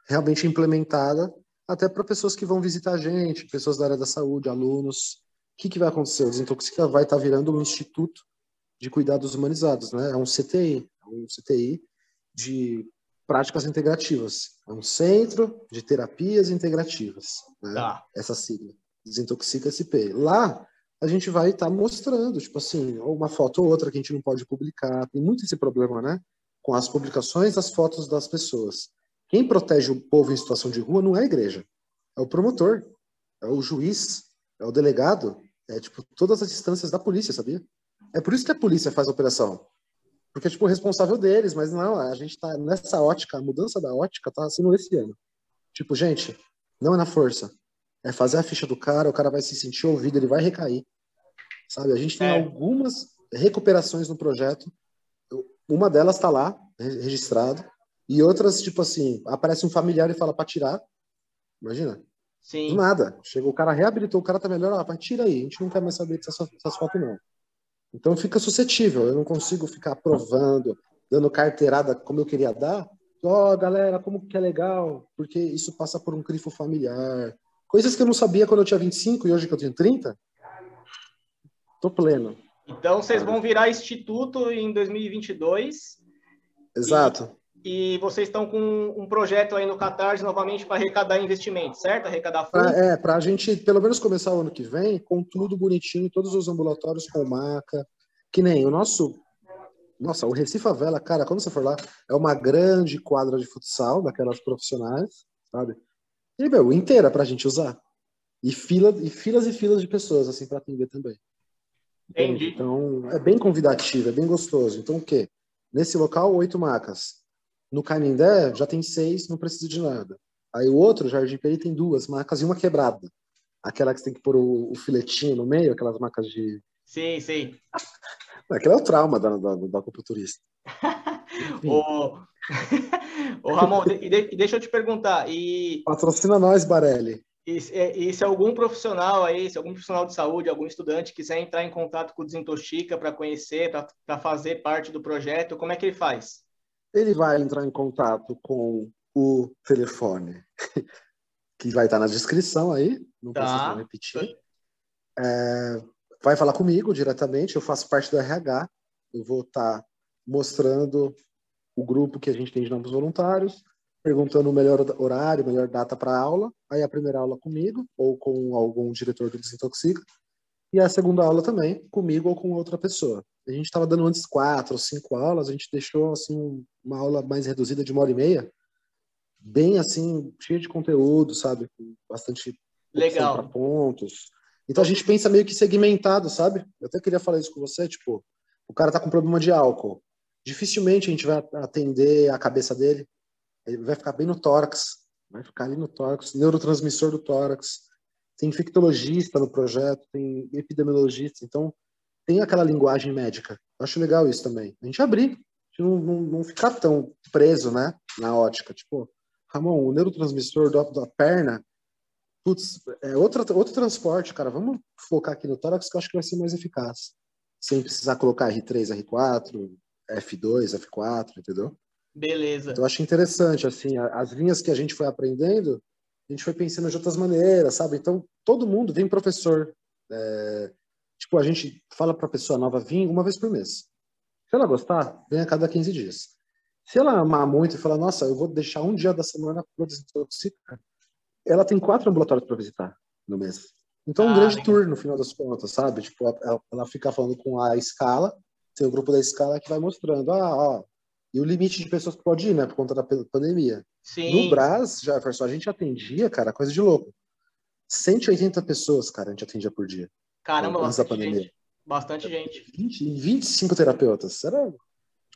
realmente implementada até para pessoas que vão visitar a gente, pessoas da área da saúde, alunos. O que, que vai acontecer? O Desintoxica vai estar tá virando um instituto de cuidados humanizados, né? É um CTI, é um CTI de práticas integrativas. É um centro de terapias integrativas, né? Tá. Essa sigla, Desintoxica SP. Lá a gente vai estar tá mostrando, tipo assim, uma foto ou outra que a gente não pode publicar. Tem muito esse problema, né? Com as publicações das fotos das pessoas. Quem protege o povo em situação de rua não é a igreja, é o promotor, é o juiz, é o delegado, é tipo todas as instâncias da polícia, sabia? É por isso que a polícia faz a operação. Porque é tipo o responsável deles, mas não, a gente tá nessa ótica, a mudança da ótica tá sendo esse ano. Tipo, gente, não é na força. É fazer a ficha do cara, o cara vai se sentir ouvido, ele vai recair. Sabe? A gente tem é. algumas recuperações no projeto. Uma delas está lá, registrado. E outras, tipo assim, aparece um familiar e fala para tirar. Imagina. Sim. Do nada. Chegou o cara, reabilitou, o cara tá melhor, ah, tira aí. A gente não quer mais saber dessas fotos, não. Então fica suscetível. Eu não consigo ficar aprovando, dando carteirada como eu queria dar. Ó, oh, galera, como que é legal? Porque isso passa por um crifo familiar. Coisas que eu não sabia quando eu tinha 25 e hoje que eu tenho 30. Tô pleno. Então vocês vão virar instituto em 2022. Exato. E vocês estão com um projeto aí no Catarse novamente para arrecadar investimentos, certo? Arrecadar fundos? é, para a gente pelo menos começar o ano que vem com tudo bonitinho, todos os ambulatórios com maca, que nem o nosso. Nossa, o Recife Favela, cara, quando você for lá, é uma grande quadra de futsal, daquelas profissionais, sabe? E, meu, inteira para a gente usar. E, fila, e filas e filas de pessoas, assim, para atender também. Entendi. Então, é bem convidativo, é bem gostoso. Então, o quê? Nesse local, oito macas. No Canindé já tem seis, não precisa de nada. Aí o outro, Jardim Peri, tem duas macas e uma quebrada. Aquela que você tem que pôr o, o filetinho no meio, aquelas macas de. Sim, sim. Aquele é o trauma da, da, da acupunturista. Ô, Ô, Ramon, e, de, deixa eu te perguntar. E... Patrocina nós, Barelli. E, e, se algum profissional aí, se algum profissional de saúde, algum estudante quiser entrar em contato com o Desintoxica para conhecer, para fazer parte do projeto, como é que ele faz? Ele vai entrar em contato com o telefone que vai estar na descrição aí, não tá. preciso repetir. É, vai falar comigo diretamente, eu faço parte do RH, eu vou estar mostrando o grupo que a gente tem de novos voluntários, perguntando o melhor horário, melhor data para aula, aí a primeira aula comigo ou com algum diretor do Desintoxica, e a segunda aula também comigo ou com outra pessoa. a gente estava dando antes quatro ou cinco aulas, a gente deixou assim uma aula mais reduzida de uma hora e meia, bem assim, cheia de conteúdo, sabe? Com bastante Legal. pontos. Então a gente pensa meio que segmentado, sabe? Eu até queria falar isso com você, tipo, o cara tá com problema de álcool. Dificilmente a gente vai atender a cabeça dele. Ele vai ficar bem no tórax, vai ficar ali no tórax, neurotransmissor do tórax. Tem infectologista no projeto, tem epidemiologista, então tem aquela linguagem médica. Eu acho legal isso também. A gente abrir, a gente não, não, não ficar tão preso, né, na ótica. Tipo, Ramon, o neurotransmissor da, da perna, putz, é outro, outro transporte, cara. Vamos focar aqui no tórax que eu acho que vai ser mais eficaz. Sem precisar colocar R3, R4, F2, F4, entendeu? Beleza. Então, eu acho interessante, assim, as linhas que a gente foi aprendendo, a gente foi pensando de outras maneiras, sabe? Então, todo mundo vem professor. É, tipo, a gente fala para a pessoa nova vir uma vez por mês. Se ela gostar, vem a cada 15 dias. Se ela amar muito e falar, nossa, eu vou deixar um dia da semana para desintoxicar, ela tem quatro ambulatórios para visitar no mês. Então, um ah, grande legal. tour no final das contas, sabe? Tipo, ela, ela, fica falando com a escala, tem o grupo da escala que vai mostrando, ah, ó, e o limite de pessoas que pode ir, né, por conta da pandemia. Sim. No Brás, Jefferson, a gente atendia, cara, coisa de louco. 180 pessoas, cara, a gente atendia por dia. Caramba, antes da pandemia. Gente. Bastante gente. 20, 25 terapeutas. Era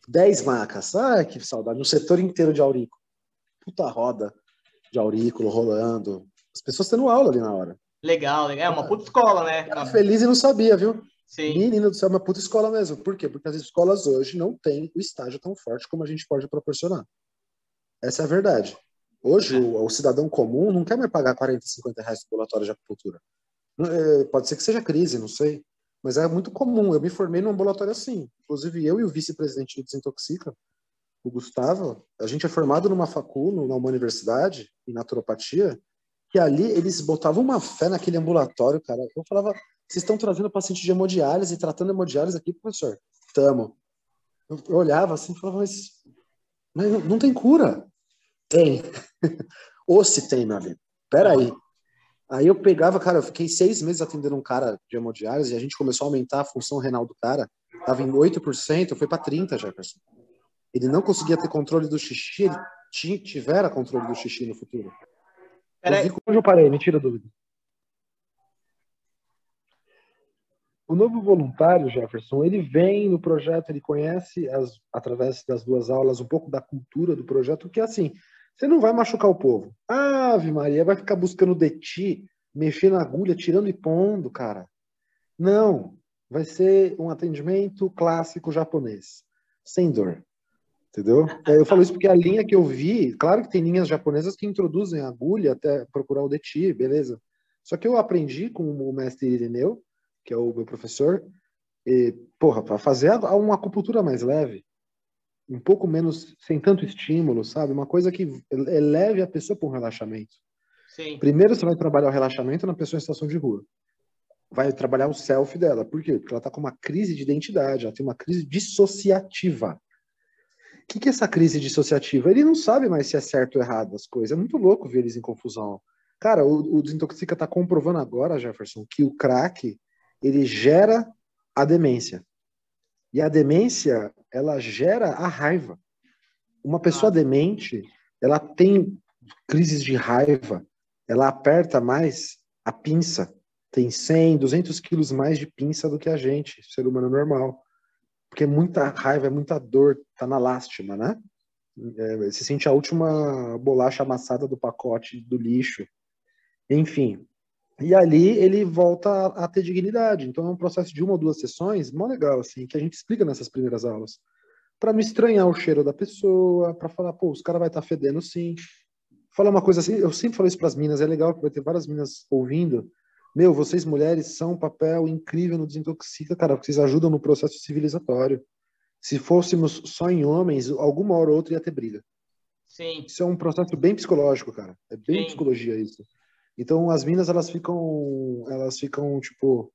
10 macas. Ai, que saudade. No setor inteiro de aurículo. Puta roda de aurículo rolando. As pessoas tendo aula ali na hora. Legal, legal. É uma puta escola, né? Era feliz e não sabia, viu? Sim. Menino do céu, é uma puta escola mesmo. Por quê? Porque as escolas hoje não têm o estágio tão forte como a gente pode proporcionar. Essa é a verdade. Hoje, é. o, o, cidadão comum não quer mais pagar 40, 50 reais no ambulatório de acupuntura. É, pode ser que seja crise, não sei. Mas é muito comum. Eu me formei num ambulatório assim. Inclusive, eu e o vice-presidente do Desintoxica, o Gustavo, a gente é formado numa facul, numa universidade, em naturopatia, que ali eles botavam uma fé naquele ambulatório, cara. Eu falava, vocês estão trazendo paciente de hemodiálise e tratando hemodiálise aqui, professor? Tamo. Eu olhava assim e falava, mas, mas não tem cura. Tem. Ou se tem, meu amigo. Peraí. Aí eu pegava, cara, eu fiquei seis meses atendendo um cara de hemodiálise e a gente começou a aumentar a função renal do cara. Tava em 8%, foi para 30%, Jefferson. Ele não conseguia ter controle do xixi, ele tivera controle do xixi no futuro. Eu vi quando eu parei, me tira dúvida. O novo voluntário, Jefferson, ele vem no projeto, ele conhece, as, através das duas aulas, um pouco da cultura do projeto, que é assim, você não vai machucar o povo. Ave Maria, vai ficar buscando de ti, mexendo agulha, tirando e pondo, cara. Não. Vai ser um atendimento clássico japonês, sem dor. Entendeu? É, eu falo isso porque a linha que eu vi, claro que tem linhas japonesas que introduzem agulha até procurar o DETI, beleza. Só que eu aprendi com o mestre Irineu, que é o meu professor, e, porra, para fazer uma acupuntura mais leve um pouco menos, sem tanto estímulo, sabe? Uma coisa que eleve a pessoa para um relaxamento. Sim. Primeiro você vai trabalhar o relaxamento na pessoa em situação de rua. Vai trabalhar o self dela. Por quê? Porque ela está com uma crise de identidade, ela tem uma crise dissociativa. O que, que é essa crise dissociativa? Ele não sabe mais se é certo ou errado as coisas. É muito louco ver eles em confusão. Cara, o, o Desintoxica está comprovando agora, Jefferson, que o crack ele gera a demência. E a demência, ela gera a raiva. Uma pessoa demente, ela tem crises de raiva, ela aperta mais a pinça. Tem 100, 200 quilos mais de pinça do que a gente, ser humano normal. Porque muita raiva, é muita dor, tá na lástima, né? É, se sente a última bolacha amassada do pacote do lixo. Enfim, e ali ele volta a, a, ter dignidade. Então é um processo de uma ou duas sessões, mó legal, assim, que a gente explica nessas primeiras aulas. Para não estranhar o cheiro da pessoa, para falar, pô, os caras vai estar tá fedendo sim. Falar uma coisa assim, eu sempre falo isso para as minas, é legal que vai ter várias minas ouvindo. Meu, vocês mulheres são um papel incrível no Desintoxica, cara, porque vocês ajudam no processo civilizatório. Se fôssemos só em homens, alguma hora ou outra ia ter briga. Sim. Isso é um processo bem psicológico, cara. É bem Sim. psicologia isso. Então as minas elas ficam, elas ficam tipo,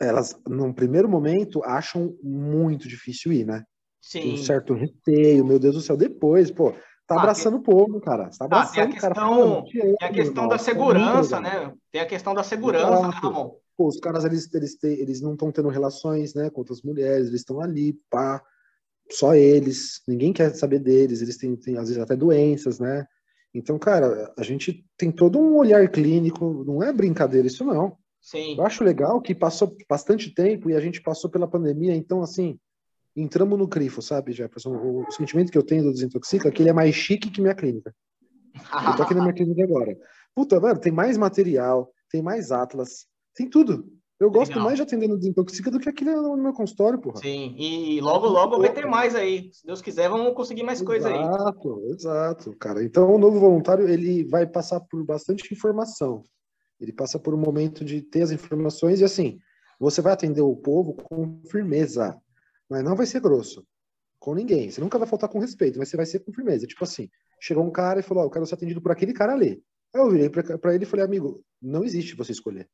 elas num primeiro momento acham muito difícil ir, né? Sim. Um certo receio, meu Deus do céu. Depois, pô, tá ah, abraçando o povo, cara. Tá abraçando ah, tem a questão, cara. tem a questão da segurança, né? Tem a questão da segurança, né, Ramon? Pô, os caras, eles, eles, eles não estão tendo relações, né, com outras mulheres, eles estão ali, pá, só eles, ninguém quer saber deles, eles têm, têm, às vezes, até doenças, né? Então, cara, a gente tem todo um olhar clínico, não é brincadeira isso não. Sim. Eu acho legal que passou bastante tempo e a gente passou pela pandemia, então, assim, entramos no crifo, sabe, Jefferson? O, sentimento que eu tenho do Desintoxica é que ele é mais chique que minha clínica. Eu tô aqui na minha clínica agora. Puta, mano, tem mais material, tem mais atlas, tem tudo. Eu gosto Legal. mais de atender no Desintoxica do que aqui no meu consultório, porra. Sim, e logo, logo vai ter mais aí. Se Deus quiser, vamos conseguir mais exato, coisa aí. Exato, exato, cara. Então, o novo voluntário, ele vai passar por bastante informação. Ele passa por um momento de ter as informações e, assim, você vai atender o povo com firmeza, mas não vai ser grosso com ninguém. Você nunca vai faltar com respeito, mas você vai ser com firmeza. Tipo assim, chegou um cara e falou, ó, oh, eu quero ser atendido por aquele cara ali. Aí eu virei para ele e falei, amigo, não existe você escolher.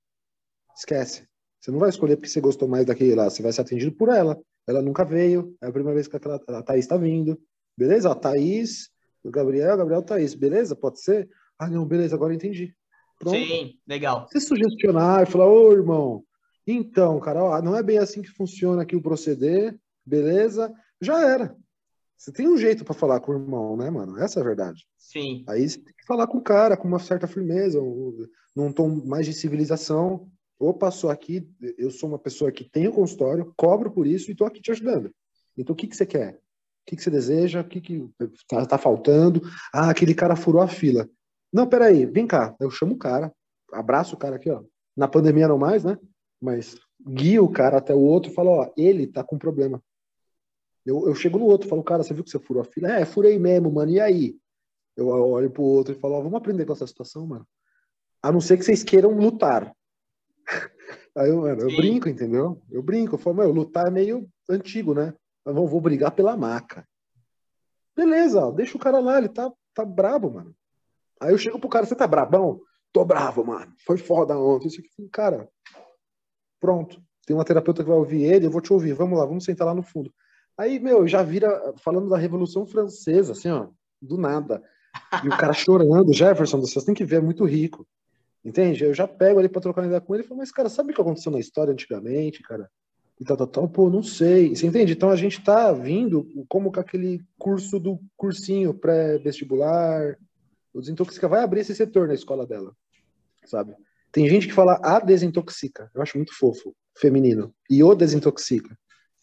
Esquece. Você não vai escolher porque você gostou mais daquele lá, você vai ser atendido por ela. Ela nunca veio, é a primeira vez que aquela, a Thaís está vindo. Beleza? A Thaís, o Gabriel, Gabriel, Thaís. Beleza? Pode ser? Ah, não, beleza, agora entendi. Pronto. Sim, legal. Você sugestionar e falar, ô irmão, então, cara, ó, não é bem assim que funciona aqui o proceder, beleza? Já era. Você tem um jeito para falar com o irmão, né, mano? Essa é a verdade. Sim. Aí você tem que falar com o cara com uma certa firmeza, num tom mais de civilização ou passou aqui, eu sou uma pessoa que tem o consultório, cobro por isso e estou aqui te ajudando. Então, o que, que você quer? O que, que você deseja? O que, que tá, faltando? Ah, aquele cara furou a fila. Não, peraí, vem cá. Eu chamo o cara, abraço o cara aqui, ó. Na pandemia não mais, né? Mas guio o cara até o outro e falo, ó, ele tá com problema. Eu, eu chego no outro, falo, cara, você viu que você furou a fila? É, furei mesmo, mano, e aí? Eu olho pro outro e falo, ó, vamos aprender com essa situação, mano. A não ser que vocês queiram lutar. Aí eu, mano, eu brinco, entendeu? Eu brinco, eu falo, meu, lutar é meio antigo, né? Mas vou, vou brigar pela maca. Beleza, ó, deixa o cara lá, ele tá, tá brabo, mano. Aí eu chego pro cara, você tá brabão? Tô bravo, mano. Foi foda ontem. Isso aqui, cara, pronto. Tem uma terapeuta que vai ouvir ele, eu vou te ouvir. Vamos lá, vamos sentar lá no fundo. Aí, meu, já vira falando da Revolução Francesa, assim, ó, do nada. E o cara chorando, Jefferson, vocês têm que ver, é muito rico. Entende? Eu já pego ali pra trocar ideia com ele e falo, mas, cara, sabe o que aconteceu na história antigamente, cara? E tal, tal, tal. Pô, não sei. Você entende? Então a gente tá vindo como com aquele curso do cursinho pré-vestibular. O Desintoxica vai abrir esse setor na escola dela, sabe? Tem gente que fala a desintoxica. Eu acho muito fofo, feminino. E o desintoxica. Sim.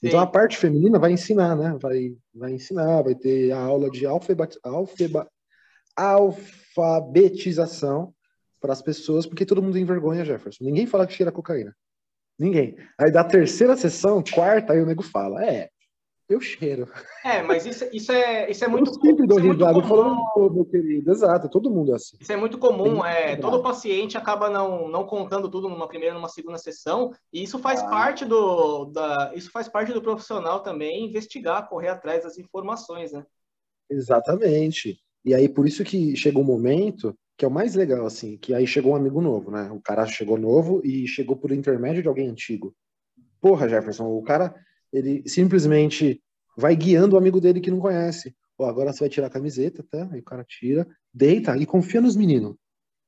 Então a parte feminina vai ensinar, né? Vai, vai ensinar, vai ter a aula de alfabetização para as pessoas, porque todo mundo envergonha Jefferson. Ninguém fala que cheira cocaína. Ninguém. Aí da terceira sessão, quarta, aí o nego fala, é, eu cheiro. É, mas isso, isso, é, isso é muito, eu sempre dou risada falando, meu querido, exato, todo mundo é assim. Isso é muito comum, é, todo paciente acaba não, não contando tudo numa primeira, numa segunda sessão, e isso faz ah. parte do, da, isso faz parte do profissional também investigar, correr atrás das informações, né? Exatamente. E aí, por isso que chega um momento que é o mais legal, assim, que aí chegou um amigo novo, né? O cara chegou novo e chegou por intermédio de alguém antigo. Porra, Jefferson, o cara, ele simplesmente vai guiando o amigo dele que não conhece. Ó, agora você vai tirar a camiseta, tá? Aí o cara tira, deita e confia nos meninos.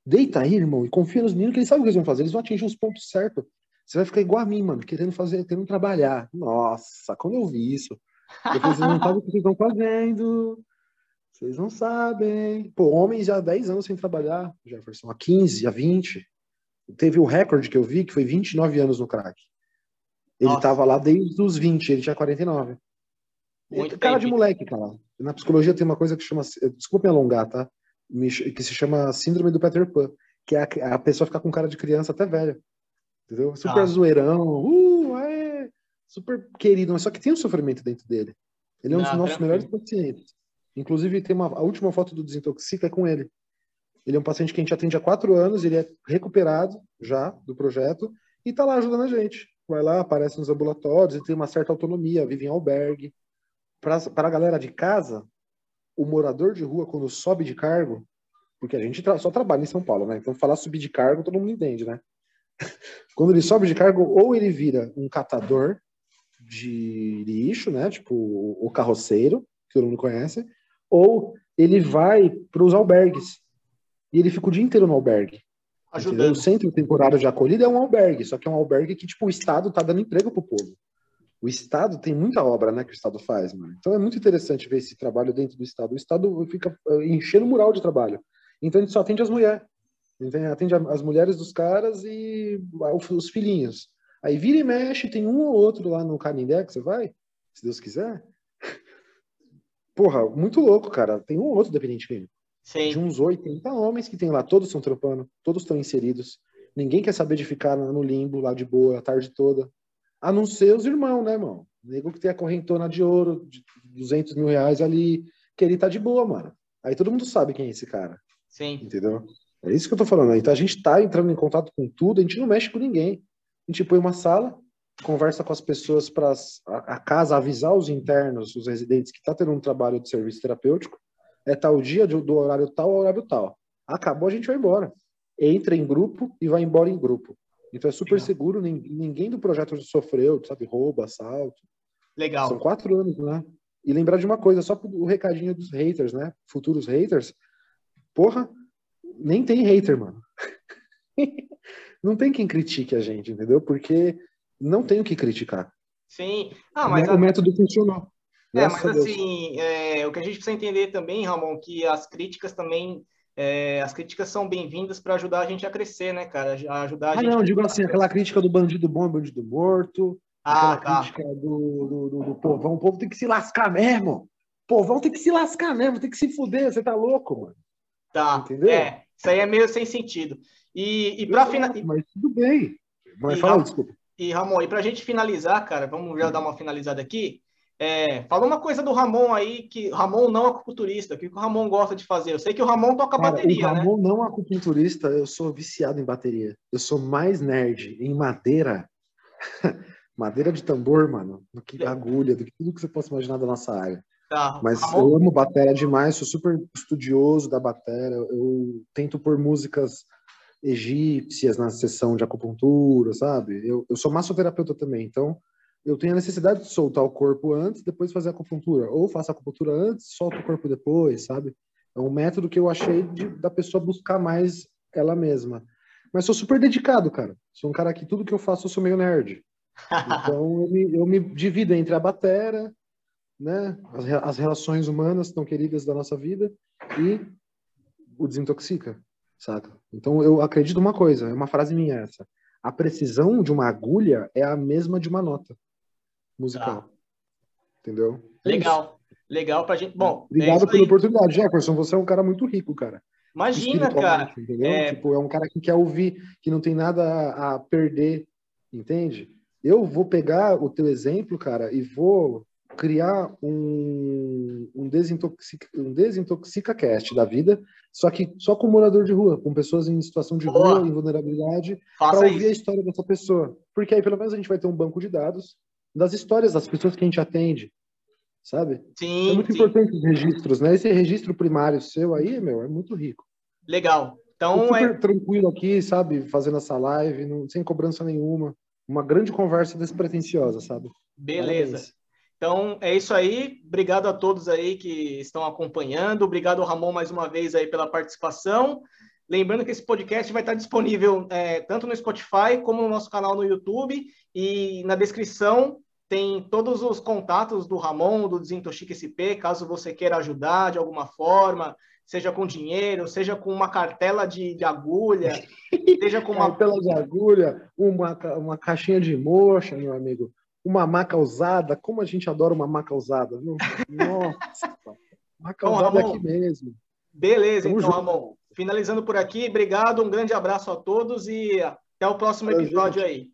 Deita aí, irmão, e confia nos meninos que eles sabem o que eles vão fazer, eles vão atingir os pontos certos. Você vai ficar igual a mim, mano, querendo fazer, querendo trabalhar. Nossa, quando eu vi isso, eu falei, vocês não sabem o que vocês estão fazendo. Vocês não sabem. Pô, homens já há 10 anos sem trabalhar, Jefferson, há 15, há 20. Teve o recorde que eu vi, que foi 29 anos no crack. Ele Nossa. tava lá desde os 20, ele tinha 49. Muito cara de moleque, cara. Na psicologia tem uma coisa que chama. Desculpa me alongar, tá? Que se chama Síndrome do Peter Pan. Que é a, a pessoa ficar com cara de criança até velha. Entendeu? Super ah. zoeirão. Uh, é, super querido, mas só que tem um sofrimento dentro dele. Ele é um dos nossos melhores pacientes. Inclusive, tem uma, a última foto do Desintoxica é com ele. Ele é um paciente que a gente atende há quatro anos, ele é recuperado já do projeto e está lá ajudando a gente. Vai lá, aparece nos ambulatórios, ele tem uma certa autonomia, vive em albergue. Para a galera de casa, o morador de rua, quando sobe de cargo, porque a gente tra só trabalha em São Paulo, né? Então, falar subir de cargo, todo mundo entende, né? quando ele sobe de cargo, ou ele vira um catador de lixo, né? Tipo o carroceiro, que todo mundo conhece, ou ele vai para os albergues e ele fica o dia inteiro no albergue. O centro temporário de acolhida é um albergue, só que é um albergue que, tipo, o Estado tá dando emprego pro povo. O Estado tem muita obra, né, que o Estado faz, mano. Então é muito interessante ver esse trabalho dentro do Estado. O Estado fica uh, enchendo o mural de trabalho. Então a gente só atende as mulheres. Atende as mulheres dos caras e os filhinhos. Aí vira e mexe, tem um ou outro lá no Canindé que você vai, se Deus quiser. Porra, muito louco, cara. Tem um ou outro dependente químico. Sim. De uns 80 homens que tem lá, todos estão trampando, todos estão inseridos. Ninguém quer saber de ficar no limbo lá de boa a tarde toda. A não ser os irmãos, né, irmão? Nego que tem a correntona de ouro de 200 mil reais ali, que ele tá de boa, mano. Aí todo mundo sabe quem é esse cara. Sim. Entendeu? É isso que eu tô falando. Então a gente tá entrando em contato com tudo, a gente não mexe com ninguém. A gente põe uma sala, conversa com as pessoas para a, casa avisar os internos, os residentes que tá tendo um trabalho de serviço terapêutico. É tal dia do, do horário tal ao horário tal. Acabou, a gente vai embora. Entra em grupo e vai embora em grupo. Então é super Legal. seguro, ninguém do projeto sofreu, sabe, roubo, assalto. Legal. São quatro anos, né? E lembrar de uma coisa, só o recadinho dos haters, né? Futuros haters. Porra, nem tem hater, mano. não tem quem critique a gente, entendeu? Porque não tem o que criticar. Sim. Ah, mas o método funcionou. É, mas assim, é, o que a gente precisa entender também, Ramon, que as críticas também é, as críticas são bem-vindas para ajudar a gente a crescer, né, cara? A ajudar a ah, gente. não, digo assim, aquela crítica do bandido bom e bandido morto. Ah, tá. crítica do, do, do, do, povão. O povo tem que se lascar mesmo. O povão tem que se lascar mesmo, tem que se fuder. Você tá louco, mano. Tá. Entendeu? É, isso aí é meio sem sentido. E, e para finalizar. Mas tudo bem. Mas e, fala, desculpa. E, Ramon, e pra gente finalizar, cara, vamos já dar uma finalizada aqui. É, fala uma coisa do Ramon aí, que Ramon não é acupunturista, o que o Ramon gosta de fazer? Eu sei que o Ramon toca Cara, bateria, o Ramon né? não é acupunturista, eu sou viciado em bateria. Eu sou mais nerd em madeira, madeira de tambor, mano, do que agulha, do que tudo que você possa imaginar da nossa área. Tá, Mas Ramon... eu amo bateria demais, sou super estudioso da bateria, eu tento pôr músicas egípcias na sessão de acupuntura, sabe? Eu, eu sou massoterapeuta também, então eu tenho a necessidade de soltar o corpo antes, depois fazer a acupuntura. Ou faço a acupuntura antes, solto o corpo depois, sabe? É um método que eu achei de, da pessoa buscar mais ela mesma. Mas sou super dedicado, cara. Sou um cara que tudo que eu faço eu sou meio nerd. Então eu me, eu me divido entre a batera, né, as, as relações humanas tão queridas da nossa vida e o desintoxica, saca? Então eu acredito uma coisa, é uma frase minha essa. A precisão de uma agulha é a mesma de uma nota musical. Tá. Entendeu? É Legal. Legal pra gente. Bom, obrigado é pela oportunidade, Jefferson. Você é um cara muito rico, cara. Imagina, cara. Entendeu? É... Tipo, é um cara que quer ouvir, que não tem nada a perder, entende? Eu vou pegar o teu exemplo, cara, e vou criar um, um, desintoxica, um desintoxica cast da vida, só que só com morador de rua, com pessoas em situação de Boa. rua, em vulnerabilidade, para ouvir a história dessa pessoa. Porque aí pelo menos a gente vai ter um banco de dados das histórias das pessoas que a gente atende, sabe? Sim. É muito sim. importante os registros, né? Esse registro primário seu aí, meu, é muito rico. Legal. Então super é tranquilo aqui, sabe? Fazendo essa live, não, sem cobrança nenhuma. Uma grande conversa despretensiosa, sabe? Beleza. Parabéns. Então é isso aí. Obrigado a todos aí que estão acompanhando. Obrigado, Ramon, mais uma vez aí pela participação. Lembrando que esse podcast vai estar disponível é, tanto no Spotify como no nosso canal no YouTube e na descrição tem todos os contatos do Ramon, do Desintoxica SP, caso você queira ajudar de alguma forma, seja com dinheiro, seja com uma cartela de, de agulha, seja com uma... Cartela de agulha, uma, uma caixinha de mocha, meu amigo, uma maca usada, como a gente adora uma maca usada, viu? Nossa, maca então, usada Ramon, aqui mesmo. Beleza, Tamo então, junto. Ramon finalizando por aqui. Obrigado, um grande abraço a todos e até o próximo episódio aí.